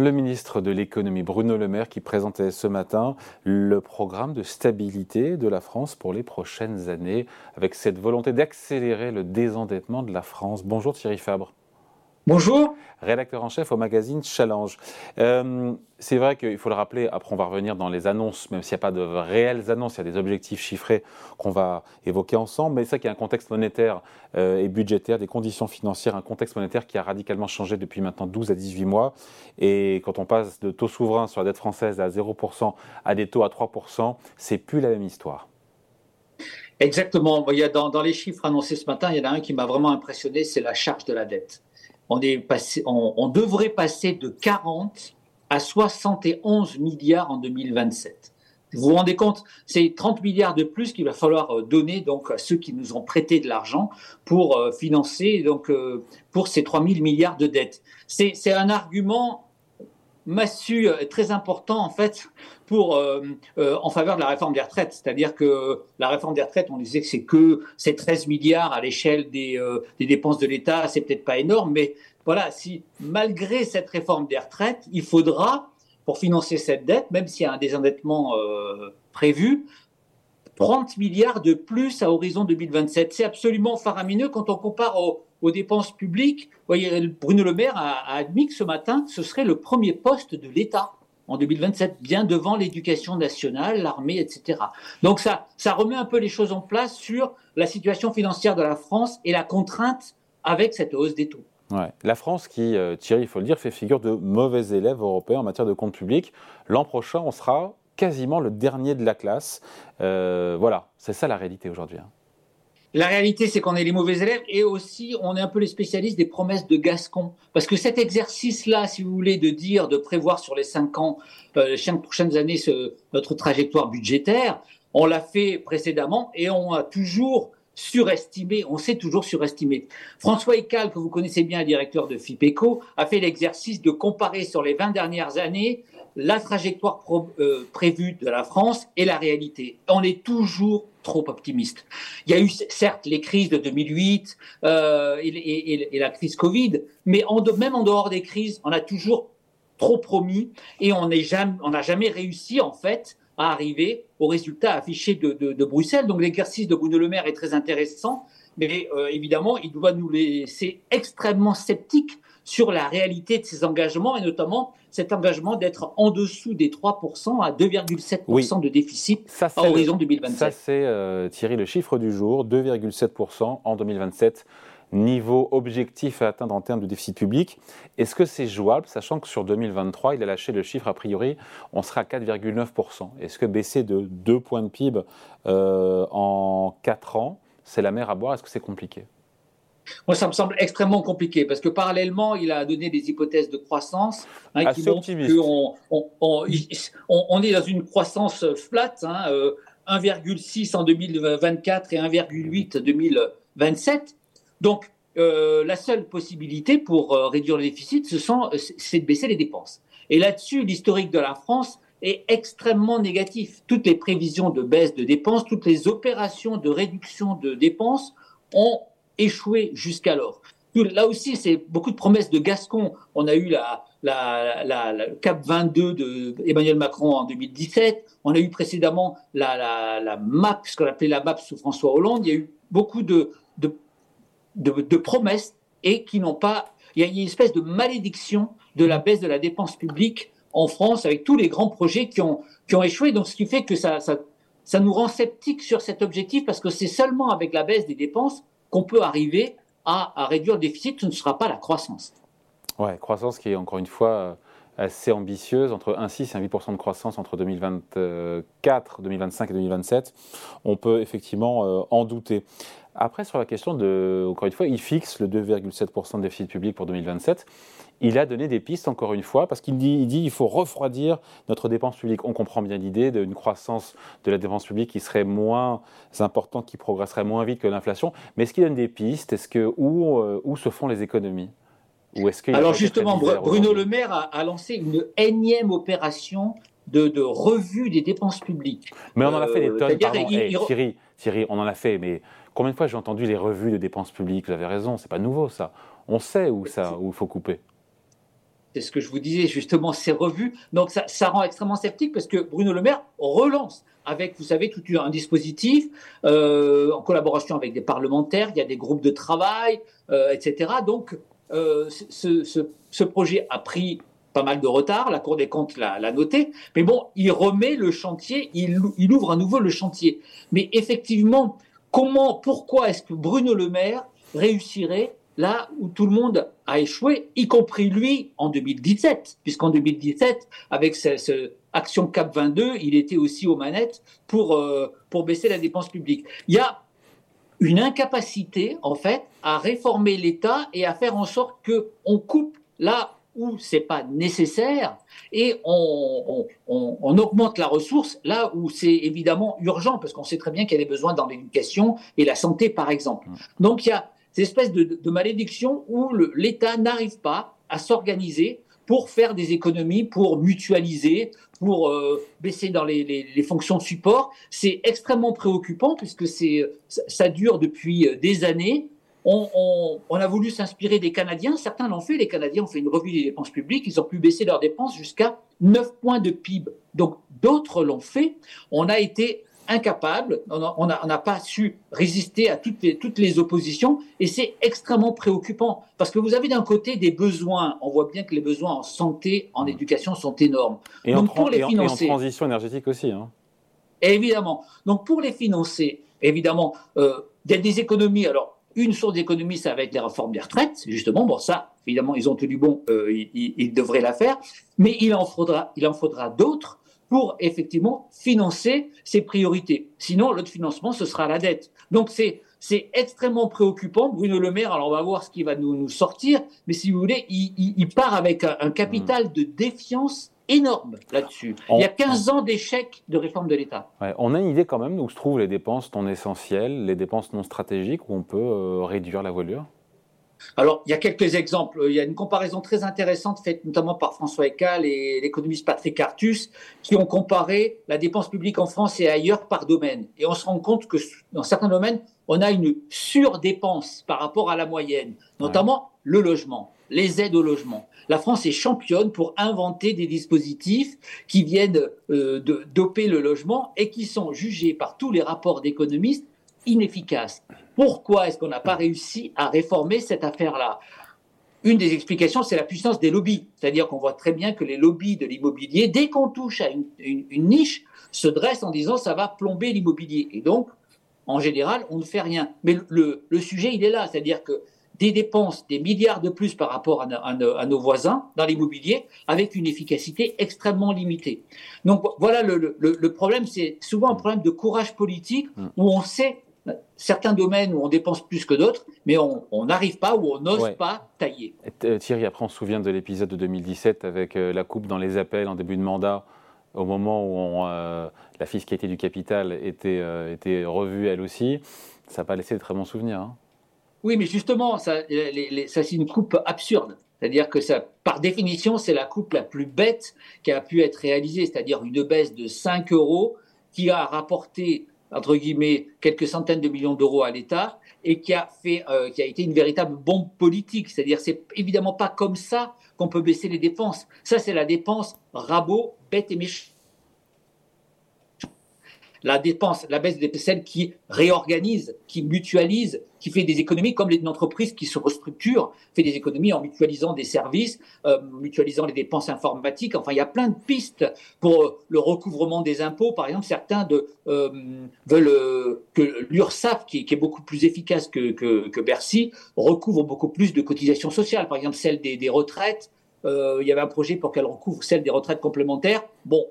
Le ministre de l'économie Bruno Le Maire qui présentait ce matin le programme de stabilité de la France pour les prochaines années avec cette volonté d'accélérer le désendettement de la France. Bonjour Thierry Fabre. Bonjour. Rédacteur en chef au magazine Challenge. Euh, c'est vrai qu'il faut le rappeler, après on va revenir dans les annonces, même s'il n'y a pas de réelles annonces, il y a des objectifs chiffrés qu'on va évoquer ensemble, mais c'est ça qu'il y a un contexte monétaire euh, et budgétaire, des conditions financières, un contexte monétaire qui a radicalement changé depuis maintenant 12 à 18 mois. Et quand on passe de taux souverain sur la dette française à 0% à des taux à 3%, c'est plus la même histoire. Exactement. Il y a dans, dans les chiffres annoncés ce matin, il y en a un qui m'a vraiment impressionné, c'est la charge de la dette on, est passé, on, devrait passer de 40 à 71 milliards en 2027. Vous vous rendez compte, c'est 30 milliards de plus qu'il va falloir euh, donner donc à ceux qui nous ont prêté de l'argent pour euh, financer donc euh, pour ces 3 000 milliards de dettes. C'est un argument massu très important en fait pour en faveur de la réforme des retraites, c'est-à-dire que la réforme des retraites, on disait que c'est que c'est 13 milliards à l'échelle des, des dépenses de l'État, c'est peut-être pas énorme, mais voilà, si malgré cette réforme des retraites, il faudra, pour financer cette dette, même s'il y a un désendettement euh, prévu, 30 milliards de plus à horizon 2027. C'est absolument faramineux quand on compare aux, dépenses publiques. Bruno Le Maire a, admis que ce matin, ce serait le premier poste de l'État en 2027, bien devant l'éducation nationale, l'armée, etc. Donc ça, ça remet un peu les choses en place sur la situation financière de la France et la contrainte avec cette hausse des taux. La France qui, euh, Thierry, il faut le dire, fait figure de mauvais élève européen en matière de compte public. L'an prochain, on sera quasiment le dernier de la classe. Euh, voilà, c'est ça la réalité aujourd'hui. Hein. La réalité, c'est qu'on est les mauvais élèves et aussi on est un peu les spécialistes des promesses de Gascon. Parce que cet exercice-là, si vous voulez, de dire, de prévoir sur les cinq ans, euh, les cinq prochaines années, notre trajectoire budgétaire, on l'a fait précédemment et on a toujours surestimé, on s'est toujours surestimé. François Ecal, que vous connaissez bien, directeur de FIPECO, a fait l'exercice de comparer sur les 20 dernières années la trajectoire euh, prévue de la France et la réalité. On est toujours trop optimiste. Il y a eu certes les crises de 2008 euh, et, la crise Covid, mais même en dehors des crises, on a toujours trop promis et on n'a jamais réussi en fait à arriver au résultat affiché de, Bruxelles. Donc l'exercice de Bruno Le Maire est très intéressant, mais euh, évidemment, il doit nous laisser extrêmement sceptiques sur la réalité de ces engagements et notamment cet engagement d'être en dessous des 3% à 2,7% de déficit à horizon 2027. Ça, c'est euh, Thierry le chiffre du jour, 2,7% en 2027 niveau objectif à atteindre en termes de déficit public. Est-ce que c'est jouable, sachant que sur 2023, il a lâché le chiffre a priori, on sera à 4,9%. Est-ce que baisser de 2 points de PIB euh, en 4 ans, c'est la mer à boire? Est-ce que c'est compliqué? Moi, ça me semble extrêmement compliqué parce que parallèlement, il a donné des hypothèses de croissance hein, qui montrent qu'on on, est dans une croissance flat, hein, 1,6 euh, en 2024 et 1,8 en 2027. Donc, euh, la seule possibilité pour euh, réduire le déficit, c'est de baisser les dépenses. Et là-dessus, l'historique de la France est extrêmement négatif. Toutes les prévisions de baisse de dépenses, toutes les opérations de réduction de dépenses ont échoué jusqu'alors. Là aussi, c'est beaucoup de promesses de Gascon. On a eu la, la, CAP 22 de Emmanuel Macron en 2017. On a eu précédemment la, MAP, ce qu'on appelait la MAP sous François Hollande. Il y a eu beaucoup de de, promesses et qui n'ont pas. Il y a une espèce de malédiction de la baisse de la dépense publique en France avec tous les grands projets qui ont, qui ont échoué. Donc, ce qui fait que ça, ça, nous rend sceptiques sur cet objectif parce que c'est seulement avec la baisse des dépenses qu'on peut arriver à, à, réduire le déficit. Ce ne sera pas la croissance. Ouais, croissance qui est encore une fois assez ambitieuse, entre 1,6 et 1,8% de croissance entre 2024, 2025 et 2027. On peut effectivement euh, en douter. Après, sur la question de, encore une fois, il fixe le 2,7% de déficit public pour 2027. Il a donné des pistes, encore une fois, parce qu'il dit, il dit il faut refroidir notre dépense publique. On comprend bien l'idée d'une croissance de la dépense publique qui serait moins importante, qui progresserait moins vite que l'inflation. Mais est-ce qu'il donne des pistes? Est-ce que où, euh, où se font les économies? Ou est-ce Alors justement, Bruno Le Maire a, lancé une énième opération de, revue des dépenses publiques. Mais on en a fait des euh, tonnes. Pardon, Thierry, Thierry, on en a fait, mais Combien de fois j'ai entendu les revues de dépenses publiques? Vous avez raison, c'est pas nouveau ça. On sait où ça, où il faut couper. c'est ce que je vous disais justement, c'est revu. Donc ça, ça, rend extrêmement sceptique parce que Bruno Le Maire relance avec, vous savez, tout un dispositif euh, en collaboration avec des parlementaires, il y a des groupes de travail, euh, etc. Donc ce, ce, ce, projet a pris pas mal de retard, la Cour des comptes l'a noté, mais bon, il remet le chantier, il, ouvre à nouveau le chantier. Mais effectivement, comment, pourquoi est-ce que Bruno Le Maire réussirait là où tout le monde a échoué, y compris lui en 2017, puisqu'en 2017, avec cette Action Cap 22, il était aussi aux manettes pour, euh, pour baisser la dépense publique. Il y a une incapacité, en fait, à réformer l'État et à faire en sorte qu'on coupe là où c'est pas nécessaire et on, on, on, augmente la ressource là où c'est évidemment urgent parce qu'on sait très bien qu'il y a des besoins dans l'éducation et la santé par exemple. Mmh. Donc il y a cette espèce de, de malédiction où l'État n'arrive pas à s'organiser pour faire des économies, pour mutualiser, pour euh, baisser dans les, fonctions de support. C'est extrêmement préoccupant puisque c'est ça dure depuis des années. On, on, on a voulu s'inspirer des Canadiens. Certains l'ont fait. Les Canadiens ont fait une revue des dépenses publiques. Ils ont pu baisser leurs dépenses jusqu'à 9 points de PIB. Donc d'autres l'ont fait. On a été incapable, on n'a pas su résister à toutes les, toutes les oppositions, et c'est extrêmement préoccupant, parce que vous avez d'un côté des besoins, on voit bien que les besoins en santé, en mmh. éducation sont énormes. Et, Donc, en, pour les financer, et en transition énergétique aussi. Hein. Évidemment. Donc pour les financer, évidemment, euh, il y a des économies. Alors, une source d'économie, ça va être les réformes des retraites, justement. Bon, ça, évidemment, ils ont tenu bon, euh, ils, ils, devraient la faire, mais il en faudra, il en faudra d'autres pour effectivement financer ces priorités. Sinon, l'autre financement, ce sera la dette. Donc c'est c'est extrêmement préoccupant. Bruno Le Maire, alors on va voir ce qu'il va nous, nous, sortir, mais si vous voulez, il, il, il part avec un, un, capital mmh. de défiance énorme là-dessus. Il y a 15 ans d'échec de réforme de l'État. Ouais, on a une idée quand même où se trouvent les dépenses non essentielles, les dépenses non stratégiques, où on peut euh, réduire la voilure? Alors, il y a quelques exemples. Il y a une comparaison très intéressante faite notamment par François Ecal et l'économiste Patrick Artus, qui ont comparé la dépense publique en France et ailleurs par domaine. Et on se rend compte que dans certains domaines, on a une surdépense par rapport à la moyenne, notamment le logement, les aides au logement. La France est championne pour inventer des dispositifs qui viennent euh, doper le logement et qui sont jugés par tous les rapports d'économistes inefficaces. Pourquoi est-ce qu'on n'a pas réussi à réformer cette affaire-là? Une des explications, c'est la puissance des lobbies. C'est-à-dire qu'on voit très bien que les lobbies de l'immobilier, dès qu'on touche à une, une, une, niche, se dressent en disant ça va plomber l'immobilier. Et donc, en général, on ne fait rien. Mais le, le, le sujet, il est là. C'est-à-dire que des dépenses, des milliards de plus par rapport à, à, à nos voisins dans l'immobilier, avec une efficacité extrêmement limitée. Donc voilà, le, le problème, c'est souvent un problème de courage politique mmh. où on sait certains domaines où on dépense plus que d'autres, mais on n'arrive pas ou on n'ose ouais. pas tailler. Euh, Thierry, après on se souvient de l'épisode de 2017 avec euh, la coupe dans les appels en début de mandat, au moment où on, euh, la fiscalité du capital était, euh, était revue elle aussi. Ça n'a pas laissé de très bons souvenirs. Hein. Oui, mais justement, ça, c'est une coupe absurde. C'est-à-dire que ça, par définition, c'est la coupe la plus bête qui a pu être réalisée, c'est-à-dire une baisse de 5 euros qui a rapporté entre guillemets, quelques centaines de millions d'euros à l'État et qui a fait, euh, qui a été une véritable bombe politique. C'est-à-dire, c'est évidemment pas comme ça qu'on peut baisser les dépenses. Ça, c'est la dépense rabot, bête et méchante la dépense, la baisse des celle qui réorganise, qui mutualise, qui fait des économies, comme une entreprise qui se restructure, fait des économies en mutualisant des services, euh, mutualisant les dépenses informatiques. Enfin, il y a plein de pistes pour euh, le recouvrement des impôts. Par exemple, certains euh, veulent euh, que l'URSSAF, qui, est beaucoup plus efficace que, Bercy, recouvre beaucoup plus de cotisations sociales. Par exemple, celle des, retraites. Il y avait un projet pour qu'elle recouvre celle des retraites complémentaires. Bon,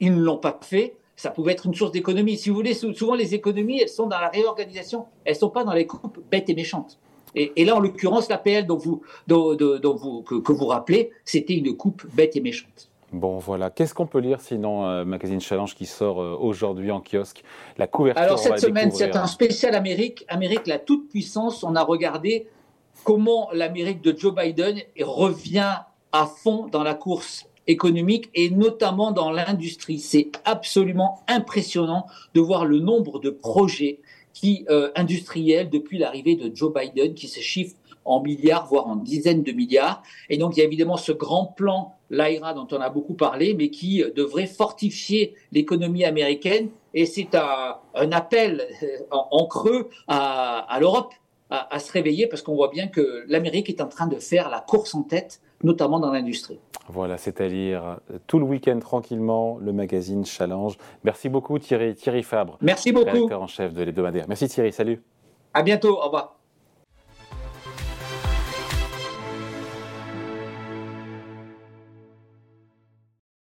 ils ne l'ont pas fait ça pouvait être une source d'économie. Si vous voulez, souvent les économies, elles sont dans la réorganisation, elles ne sont pas dans les coupes bêtes et méchantes. Et, et là, en l'occurrence, l'APL dont vous, dont, dont vous, que, que, vous rappelez, c'était une coupe bête et méchante. Bon, voilà. Qu'est-ce qu'on peut lire sinon euh, Magazine Challenge qui sort euh, aujourd'hui en kiosque? La couverture. Alors, cette semaine, c'est un spécial Amérique. Amérique, la toute-puissance. On a regardé comment l'Amérique de Joe Biden revient à fond dans la course économique et notamment dans l'industrie. C'est absolument impressionnant de voir le nombre de projets qui, euh, industriels depuis l'arrivée de Joe Biden qui se chiffrent en milliards, voire en dizaines de milliards. Et donc, il y a évidemment ce grand plan, l'AIRA, dont on a beaucoup parlé, mais qui devrait fortifier l'économie américaine. Et c'est un, appel en, creux à, l'Europe à, se réveiller parce qu'on voit bien que l'Amérique est en train de faire la course en tête, notamment dans l'industrie. Voilà, c'est à lire tout le week-end tranquillement, le magazine Challenge. Merci beaucoup Thierry, Thierry Fabre. Merci beaucoup. Directeur en chef de l'hebdomadaire. Merci Thierry, salut. À bientôt, au revoir.